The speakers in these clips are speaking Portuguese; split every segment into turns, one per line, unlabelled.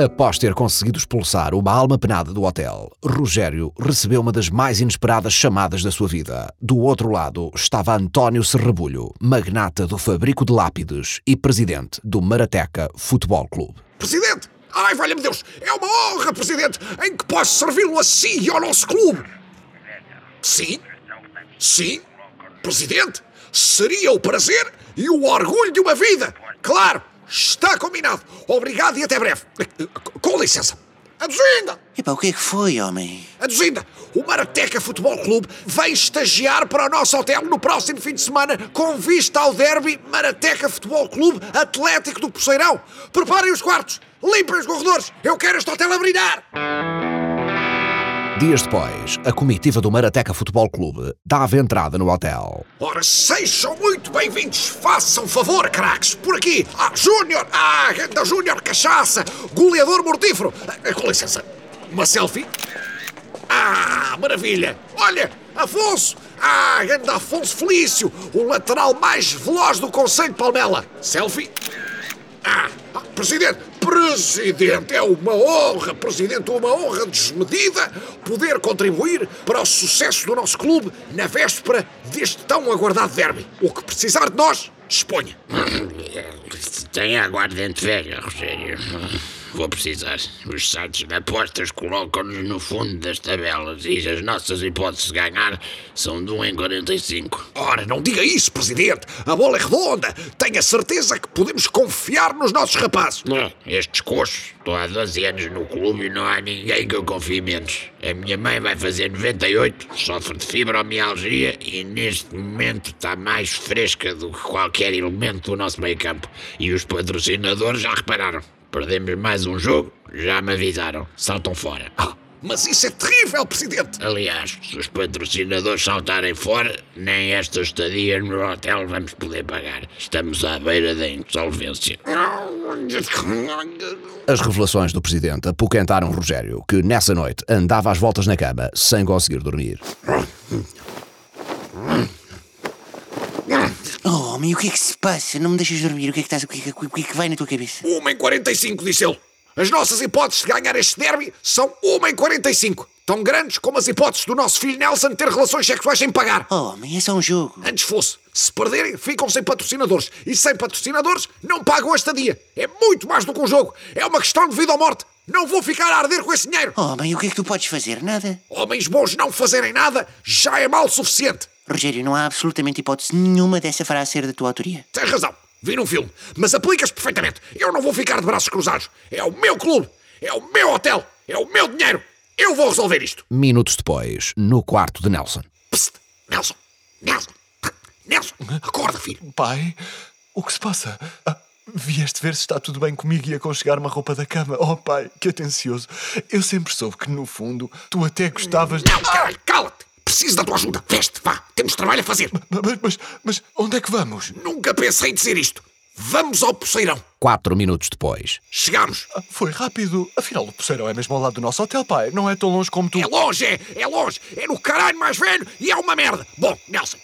Após ter conseguido expulsar uma alma penada do hotel, Rogério recebeu uma das mais inesperadas chamadas da sua vida. Do outro lado estava António Serrabulho, magnata do fabrico de lápides e presidente do Marateca Futebol Clube.
Presidente! Ai, valha-me Deus! É uma honra, Presidente, em que posso servi-lo a si e ao nosso clube! Sim? Sim? Presidente? Seria o prazer e o orgulho de uma vida! Claro! Está combinado! Obrigado e até breve! Com licença! Aduzinda!
Epá, o que é que foi, homem?
Aduzinda! O Marateca Futebol Clube vem estagiar para o nosso hotel no próximo fim de semana com vista ao derby Marateca Futebol Clube Atlético do Poceirão. Preparem os quartos! Limpem os corredores! Eu quero este hotel a brilhar!
Dias depois, a comitiva do Marateca Futebol Clube dava entrada no hotel.
Ora, sejam muito bem-vindos. Façam favor, craques. Por aqui. Ah, Júnior. Ah, Ganda Júnior Cachaça. Goleador mortífero. Ah, com licença. Uma selfie. Ah, maravilha. Olha, Afonso. Ah, Ganda Afonso Felício. O lateral mais veloz do Conselho de Palmela. Selfie. Ah, ah, Presidente, Presidente, é uma honra, Presidente, uma honra desmedida poder contribuir para o sucesso do nosso clube na véspera deste tão aguardado derby. O que precisar de nós, disponha.
Tenha aguardente velha, Rogério. Vou precisar. Os sites de apostas colocam-nos no fundo das tabelas e as nossas hipóteses de ganhar são de 1 em 45.
Ora, não diga isso, Presidente. A bola é redonda. Tenha certeza que podemos confiar nos nossos rapazes.
Não, estes coxos. Estou há 12 anos no clube e não há ninguém que eu confie menos. A minha mãe vai fazer 98, sofre de fibromialgia e neste momento está mais fresca do que qualquer elemento do nosso meio campo. E os patrocinadores já repararam. Perdemos mais um jogo, já me avisaram. Saltam fora.
Ah, mas isso é terrível, Presidente.
Aliás, se os patrocinadores saltarem fora, nem esta estadia no hotel vamos poder pagar. Estamos à beira da insolvência.
As revelações do presidente apoquentaram Rogério, que nessa noite andava às voltas na cama sem conseguir dormir.
Oh, homem, o que é que se passa? Não me deixas dormir. O que é que, estás, o que, é que, o que, é que vai na tua cabeça?
1 em 45, disse ele. As nossas hipóteses de ganhar este derby são 1 em 45. Tão grandes como as hipóteses do nosso filho Nelson ter relações sexuais sem pagar.
Oh, homem, é só um jogo.
Antes fosse. Se perderem, ficam sem patrocinadores. E sem patrocinadores, não pagam a estadia. É muito mais do que um jogo. É uma questão de vida ou morte. Não vou ficar a arder com esse dinheiro.
Oh, homem, o que é que tu podes fazer? Nada.
Homens bons não fazerem nada já é mal o suficiente.
Rogério, não há absolutamente hipótese nenhuma dessa frase ser da tua autoria.
Tens razão. Vi num filme. Mas aplicas perfeitamente. Eu não vou ficar de braços cruzados. É o meu clube. É o meu hotel. É o meu dinheiro. Eu vou resolver isto.
Minutos depois, no quarto de Nelson.
Psst. Nelson. Nelson. Nelson. Acorda, filho.
Pai, o que se passa? Vieste ver se está tudo bem comigo e aconchegar uma roupa da cama. Oh, pai, que atencioso. Eu sempre soube que, no fundo, tu até gostavas de.
Não, caralho, cala-te. Preciso da tua ajuda. Veste, vá. Temos trabalho a fazer.
Mas, mas, mas onde é que vamos?
Nunca pensei em dizer isto. Vamos ao Poceirão.
Quatro minutos depois.
Chegamos.
Ah, Foi rápido. Afinal, o Poceirão é mesmo ao lado do nosso hotel, pai. Não é tão longe como tu.
É longe, é, é longe. É no caralho mais velho e é uma merda. Bom, Nelson,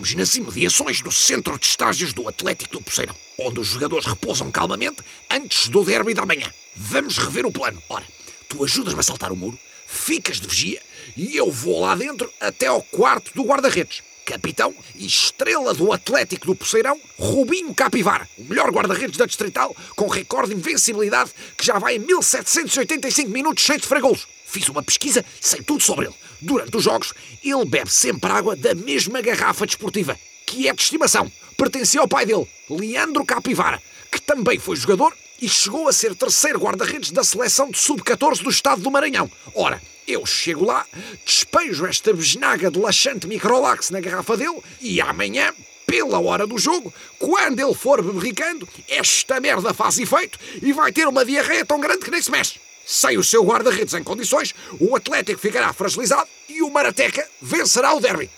estamos nas imediações do centro de estágios do Atlético do Poceirão, onde os jogadores repousam calmamente antes do derby da manhã. Vamos rever o plano. Ora, tu ajudas-me a saltar o muro, ficas de vigia e eu vou lá dentro até ao quarto do guarda-redes. Capitão e estrela do Atlético do Poceirão, Rubinho Capivara, o melhor guarda-redes da Distrital, com recorde de invencibilidade que já vai em 1785 minutos cheio de fragolos. Fiz uma pesquisa sei tudo sobre ele. Durante os jogos, ele bebe sempre água da mesma garrafa desportiva, que é de estimação. Pertencia ao pai dele, Leandro Capivara, que também foi jogador e chegou a ser terceiro guarda-redes da seleção de sub-14 do estado do Maranhão. Ora, eu chego lá, despejo esta besnaga de laxante microlax na garrafa dele e amanhã, pela hora do jogo, quando ele for beberricando, esta merda faz efeito e vai ter uma diarreia tão grande que nem se mexe. Sem o seu guarda-redes em condições, o Atlético ficará fragilizado e o Marateca vencerá o derby.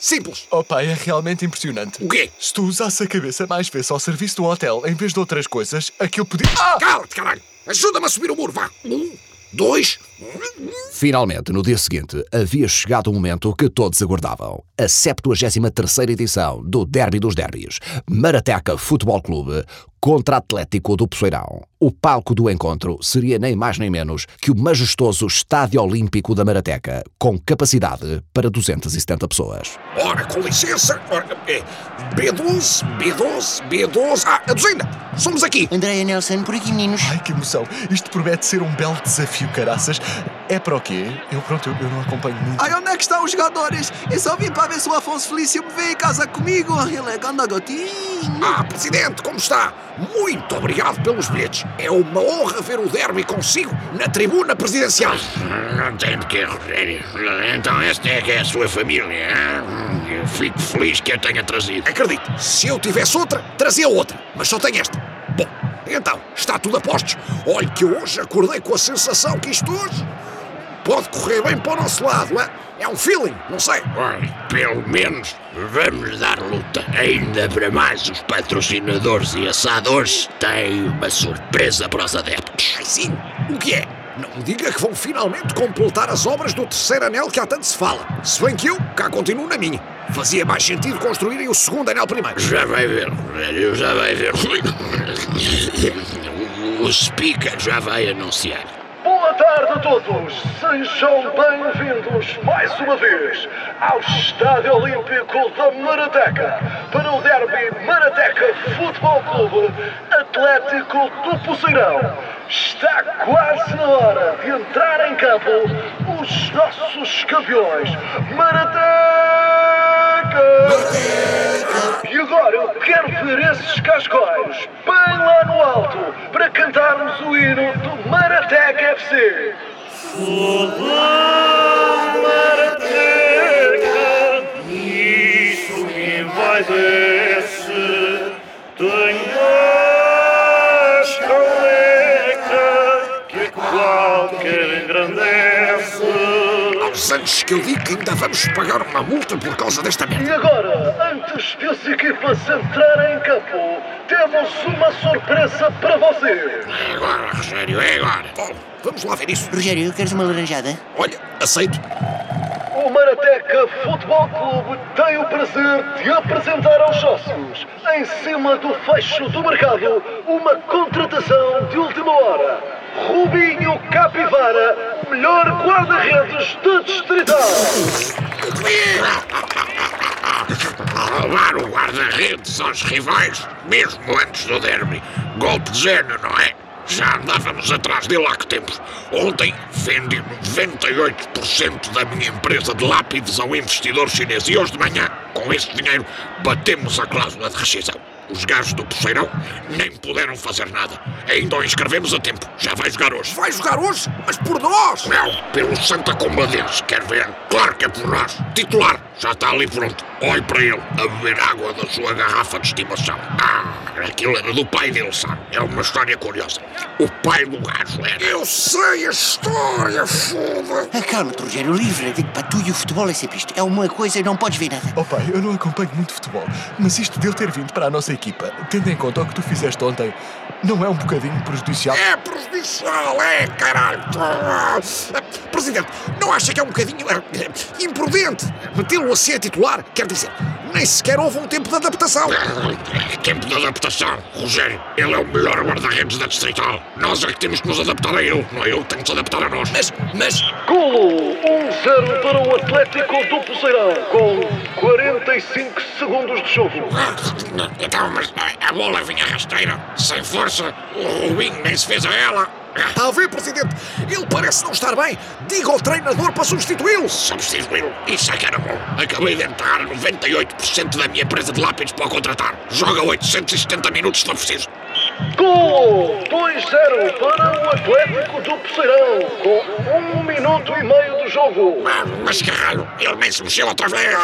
Simples.
Oh, pai, é realmente impressionante.
O quê?
Se tu usasse a cabeça mais vezes ao serviço do hotel em vez de outras coisas, aquilo podia. Ah!
Cala-te, caralho! Ajuda-me a subir o muro, vá! Um, dois,
Finalmente, no dia seguinte, havia chegado o momento que todos aguardavam. A 73ª edição do Derby dos Derbys. Marateca Futebol Clube contra Atlético do Poceirão. O palco do encontro seria nem mais nem menos que o majestoso Estádio Olímpico da Marateca, com capacidade para 270 pessoas.
Ora, com licença. Ora, é, B12, B12, B12. Ah, a duzena! Somos aqui!
Andréia Nelson, por aqui, meninos.
Ai, que emoção. Isto promete ser um belo desafio, caraças. É para o quê? Eu, pronto, eu, eu não acompanho muito.
Ai, onde é que estão os jogadores? Eu só vim para ver se o Afonso Felício me vem em casa comigo. Ele é ganda gatinho.
Ah, Presidente, como está? Muito obrigado pelos bilhetes. É uma honra ver o derby consigo na tribuna presidencial.
Não tem de que, Rogério. Então esta é que é a sua família. Eu fico feliz que a tenha trazido.
Acredite, se eu tivesse outra, trazia outra. Mas só tenho esta. Bom, então, está tudo a postos. Olhe que hoje acordei com a sensação que isto hoje pode correr bem para o nosso lado. É, é um feeling, não sei.
Pelo menos vamos dar luta. Ainda para mais, os patrocinadores e assadores têm uma surpresa para os adeptos.
Ai sim, o que é? Não me diga que vão finalmente completar as obras do terceiro anel que há tanto se fala. Se bem que eu cá continuo na minha. Fazia mais sentido construírem o segundo anel primeiro.
Já vai ver, Rogério, já vai ver. O speaker já vai anunciar.
Boa tarde a todos! Sejam bem-vindos mais uma vez ao Estádio Olímpico da Marateca para o derby Marateca Futebol Clube Atlético do Poceirão. Está quase na hora de entrar em campo os nossos campeões Marateca! E agora eu quero ver esses cascóis bem lá no alto para cantarmos o hino do Marateca FC. Marateca, que
eu digo que ainda vamos pagar uma multa por causa desta
E
merda.
agora, antes que as equipas entrarem em campo, temos uma surpresa para vocês.
É agora, Rogério, é agora.
Bom, vamos lá ver isso.
Rogério, queres uma laranjada?
Olha, aceito.
O Marateca Futebol Clube tem o prazer de apresentar aos sócios, em cima do fecho do mercado, uma contratação de última hora. Rubinho Capivara, melhor guarda-redes do Distrital.
Roubar o guarda-redes aos rivais, mesmo antes do derby. Golpe de não é? Já andávamos atrás dele há que tempos. Ontem vendi 98% da minha empresa de lápides ao investidor chinês e hoje de manhã, com esse dinheiro, batemos a cláusula de rescisão. Os gajos do Poceirão nem puderam fazer nada. Ainda o inscrevemos a tempo. Já vai jogar hoje.
Vai jogar hoje, mas por nós.
Não, pelo Santa Combadense, quer ver? Claro que é por nós. Titular, já está ali pronto. Olhe para ele, a beber água da sua garrafa de estimação. Ah, aquilo era do pai dele, sabe? É uma história curiosa. O pai do gajo era...
Eu sei a história, foda.
Acalma-te, Rogério, livra-te. Para tu e o futebol é sempre isto. É uma coisa e não podes ver nada.
Oh pai, eu não acompanho muito futebol, mas isto de ele ter vindo para a nossa equipa, tendo em conta o que tu fizeste ontem, não é um bocadinho prejudicial?
É prejudicial, é, caralho. Ah, Presidente, não acha que é um bocadinho eh, imprudente metê-lo assim a titular? Quer dizer, nem sequer houve um tempo de adaptação.
Tempo de adaptação. Rogério, ele é o melhor guarda-redes da Distrital. Nós é que temos que nos adaptar a ele, não é ele que tem que se adaptar a nós.
Mas, mas,
Golo 1-0 para o Atlético do Poceirão, com 45 segundos de jogo.
Então, mas a bola vinha rasteira, sem força, o Rubinho nem se fez a ela.
Está a ver, Presidente? Ele parece não estar bem. Diga ao treinador para substituí-lo.
Substituí-lo, isso é que era bom. Acabei de entrar 98% da minha empresa de lápis para o contratar. Joga 870 minutos se for preciso.
Golo 2-0 para o Atlético do Poceirão, com 1 minuto e meio de jogo.
Ah, Mas caralho, ele nem se mexeu outra vez.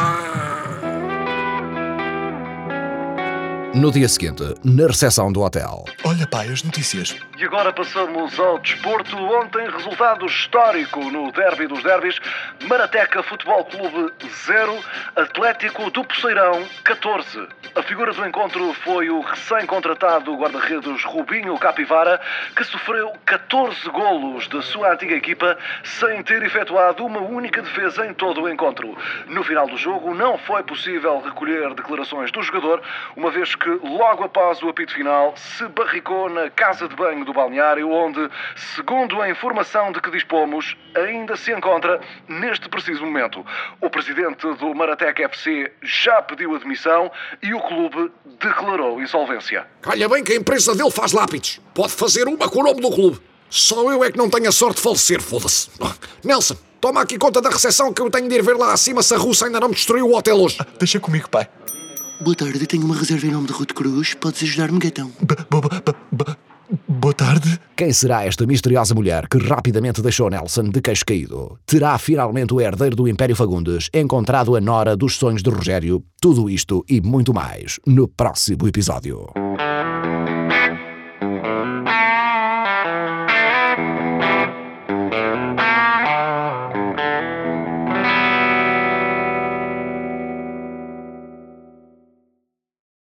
No dia seguinte, na recepção do hotel.
Olha, pai, as notícias.
E agora passamos ao desporto. Ontem, resultado histórico no derby dos derbys. Marateca Futebol Clube 0, Atlético do Poceirão 14. A figura do encontro foi o recém-contratado guarda-redes Rubinho Capivara, que sofreu 14 golos da sua antiga equipa sem ter efetuado uma única defesa em todo o encontro. No final do jogo, não foi possível recolher declarações do jogador, uma vez que logo após o apito final se barricou na casa de banho do balneário, onde, segundo a informação de que dispomos, ainda se encontra neste preciso momento. O presidente do Maratec FC já pediu admissão e o clube declarou insolvência.
Calha bem que a empresa dele faz lápides. Pode fazer uma com o nome do clube. Só eu é que não tenho a sorte de falecer, foda-se. Ah, Nelson, toma aqui conta da recepção que eu tenho de ir ver lá acima se a russa ainda não me destruiu o hotel hoje.
Deixa comigo, pai.
Boa tarde, tenho uma reserva em nome de Ruth Cruz. Podes ajudar-me, gatão?
Boa tarde.
Quem será esta misteriosa mulher que rapidamente deixou Nelson de queixo caído? Terá finalmente o herdeiro do Império Fagundes encontrado a nora dos sonhos de Rogério? Tudo isto e muito mais no próximo episódio.